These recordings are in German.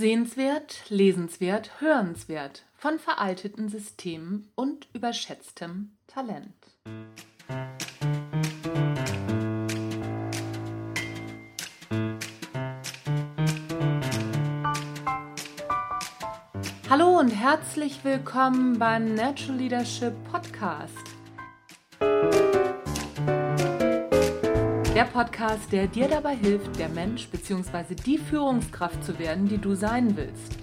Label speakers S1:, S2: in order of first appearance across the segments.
S1: Sehenswert, lesenswert, hörenswert von veralteten Systemen und überschätztem Talent. Hallo und herzlich willkommen beim Natural Leadership Podcast. Der Podcast, der dir dabei hilft, der Mensch bzw. die Führungskraft zu werden, die du sein willst.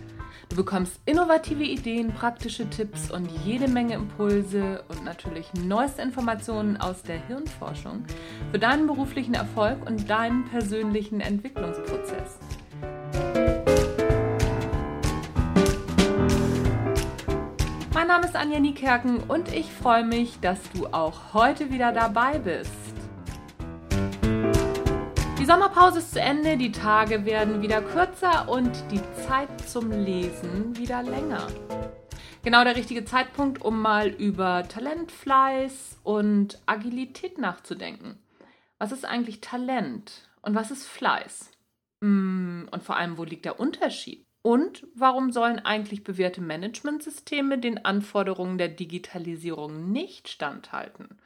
S1: Du bekommst innovative Ideen, praktische Tipps und jede Menge Impulse und natürlich neueste Informationen aus der Hirnforschung für deinen beruflichen Erfolg und deinen persönlichen Entwicklungsprozess. Mein Name ist Anja Niekerken und ich freue mich, dass du auch heute wieder dabei bist. Die Sommerpause ist zu Ende, die Tage werden wieder kürzer und die Zeit zum Lesen wieder länger. Genau der richtige Zeitpunkt, um mal über Talent, Fleiß und Agilität nachzudenken. Was ist eigentlich Talent und was ist Fleiß? Hm, und vor allem, wo liegt der Unterschied? Und warum sollen eigentlich bewährte Managementsysteme den Anforderungen der Digitalisierung nicht standhalten?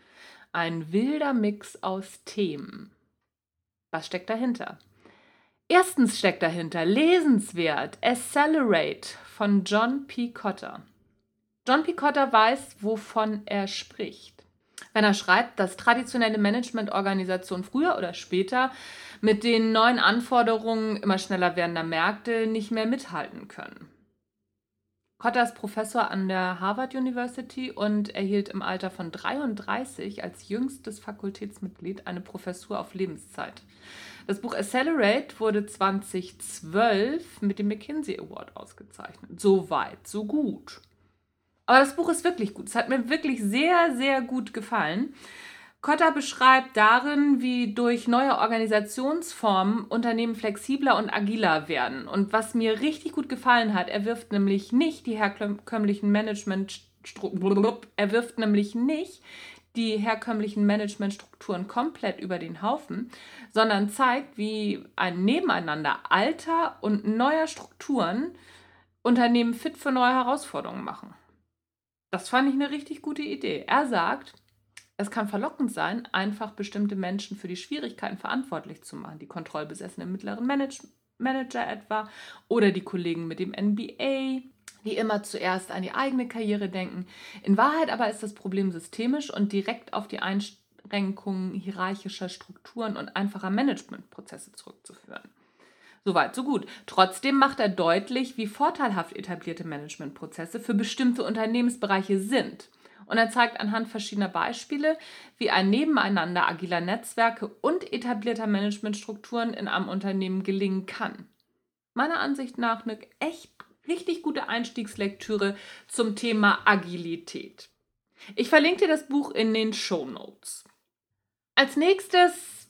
S1: Ein wilder Mix aus Themen. Was steckt dahinter? Erstens steckt dahinter lesenswert Accelerate von John P. Cotter. John P. Cotter weiß, wovon er spricht. Wenn er schreibt, dass traditionelle Managementorganisationen früher oder später mit den neuen Anforderungen immer schneller werdender Märkte nicht mehr mithalten können. Cotter ist Professor an der Harvard University und erhielt im Alter von 33 als jüngstes Fakultätsmitglied eine Professur auf Lebenszeit. Das Buch Accelerate wurde 2012 mit dem McKinsey Award ausgezeichnet. So weit, so gut. Aber das Buch ist wirklich gut. Es hat mir wirklich sehr, sehr gut gefallen. Kotter beschreibt darin, wie durch neue Organisationsformen Unternehmen flexibler und agiler werden. Und was mir richtig gut gefallen hat, er wirft nämlich nicht die herkömmlichen Management er wirft nämlich nicht die herkömmlichen Managementstrukturen komplett über den Haufen, sondern zeigt, wie ein Nebeneinander alter und neuer Strukturen Unternehmen fit für neue Herausforderungen machen. Das fand ich eine richtig gute Idee. Er sagt, es kann verlockend sein, einfach bestimmte Menschen für die Schwierigkeiten verantwortlich zu machen. Die kontrollbesessenen mittleren Manage Manager etwa oder die Kollegen mit dem NBA, die immer zuerst an die eigene Karriere denken. In Wahrheit aber ist das Problem systemisch und direkt auf die Einschränkungen hierarchischer Strukturen und einfacher Managementprozesse zurückzuführen. Soweit, so gut. Trotzdem macht er deutlich, wie vorteilhaft etablierte Managementprozesse für bestimmte Unternehmensbereiche sind – und er zeigt anhand verschiedener Beispiele, wie ein Nebeneinander agiler Netzwerke und etablierter Managementstrukturen in einem Unternehmen gelingen kann. Meiner Ansicht nach eine echt richtig gute Einstiegslektüre zum Thema Agilität. Ich verlinke dir das Buch in den Show Notes. Als nächstes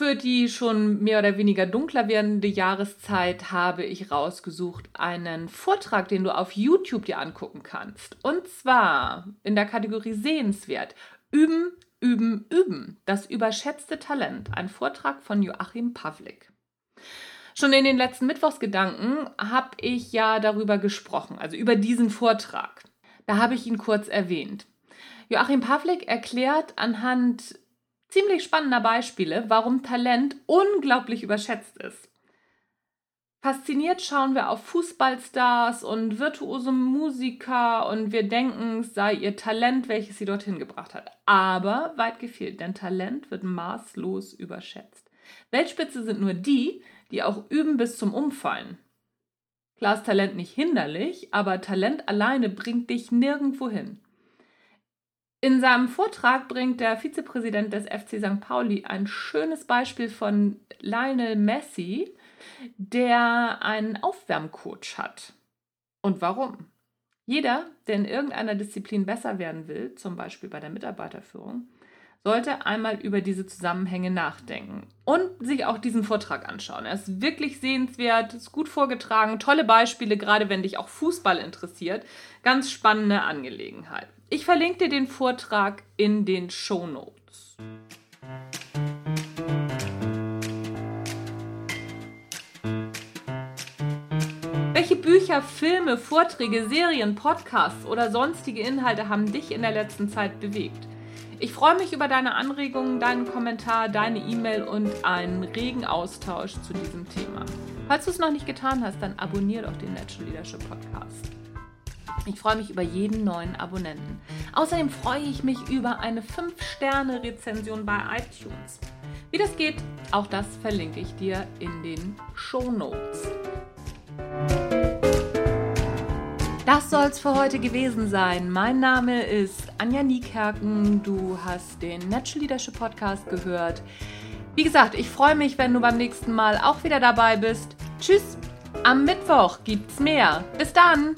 S1: für die schon mehr oder weniger dunkler werdende Jahreszeit habe ich rausgesucht einen Vortrag, den du auf YouTube dir angucken kannst. Und zwar in der Kategorie Sehenswert. Üben, üben, üben. Das überschätzte Talent. Ein Vortrag von Joachim Pavlik. Schon in den letzten Mittwochsgedanken habe ich ja darüber gesprochen, also über diesen Vortrag. Da habe ich ihn kurz erwähnt. Joachim Pavlik erklärt anhand ziemlich spannender Beispiele, warum Talent unglaublich überschätzt ist. Fasziniert schauen wir auf Fußballstars und virtuose Musiker und wir denken, es sei ihr Talent, welches sie dorthin gebracht hat. Aber weit gefehlt, denn Talent wird maßlos überschätzt. Weltspitze sind nur die, die auch üben bis zum Umfallen. Klar ist Talent nicht hinderlich, aber Talent alleine bringt dich nirgendwo hin. In seinem Vortrag bringt der Vizepräsident des FC St. Pauli ein schönes Beispiel von Lionel Messi, der einen Aufwärmcoach hat. Und warum? Jeder, der in irgendeiner Disziplin besser werden will, zum Beispiel bei der Mitarbeiterführung, sollte einmal über diese Zusammenhänge nachdenken und sich auch diesen Vortrag anschauen. Er ist wirklich sehenswert, ist gut vorgetragen, tolle Beispiele, gerade wenn dich auch Fußball interessiert. Ganz spannende Angelegenheit. Ich verlinke dir den Vortrag in den Show Notes. Bücher, Filme, Vorträge, Serien, Podcasts oder sonstige Inhalte haben dich in der letzten Zeit bewegt? Ich freue mich über deine Anregungen, deinen Kommentar, deine E-Mail und einen regen Austausch zu diesem Thema. Falls du es noch nicht getan hast, dann abonniere doch den Natural Leadership Podcast. Ich freue mich über jeden neuen Abonnenten. Außerdem freue ich mich über eine 5-Sterne-Rezension bei iTunes. Wie das geht, auch das verlinke ich dir in den Show Notes. Das soll's für heute gewesen sein. Mein Name ist Anja Niekerken. Du hast den Natural Leadership Podcast gehört. Wie gesagt, ich freue mich, wenn du beim nächsten Mal auch wieder dabei bist. Tschüss. Am Mittwoch gibt's mehr. Bis dann.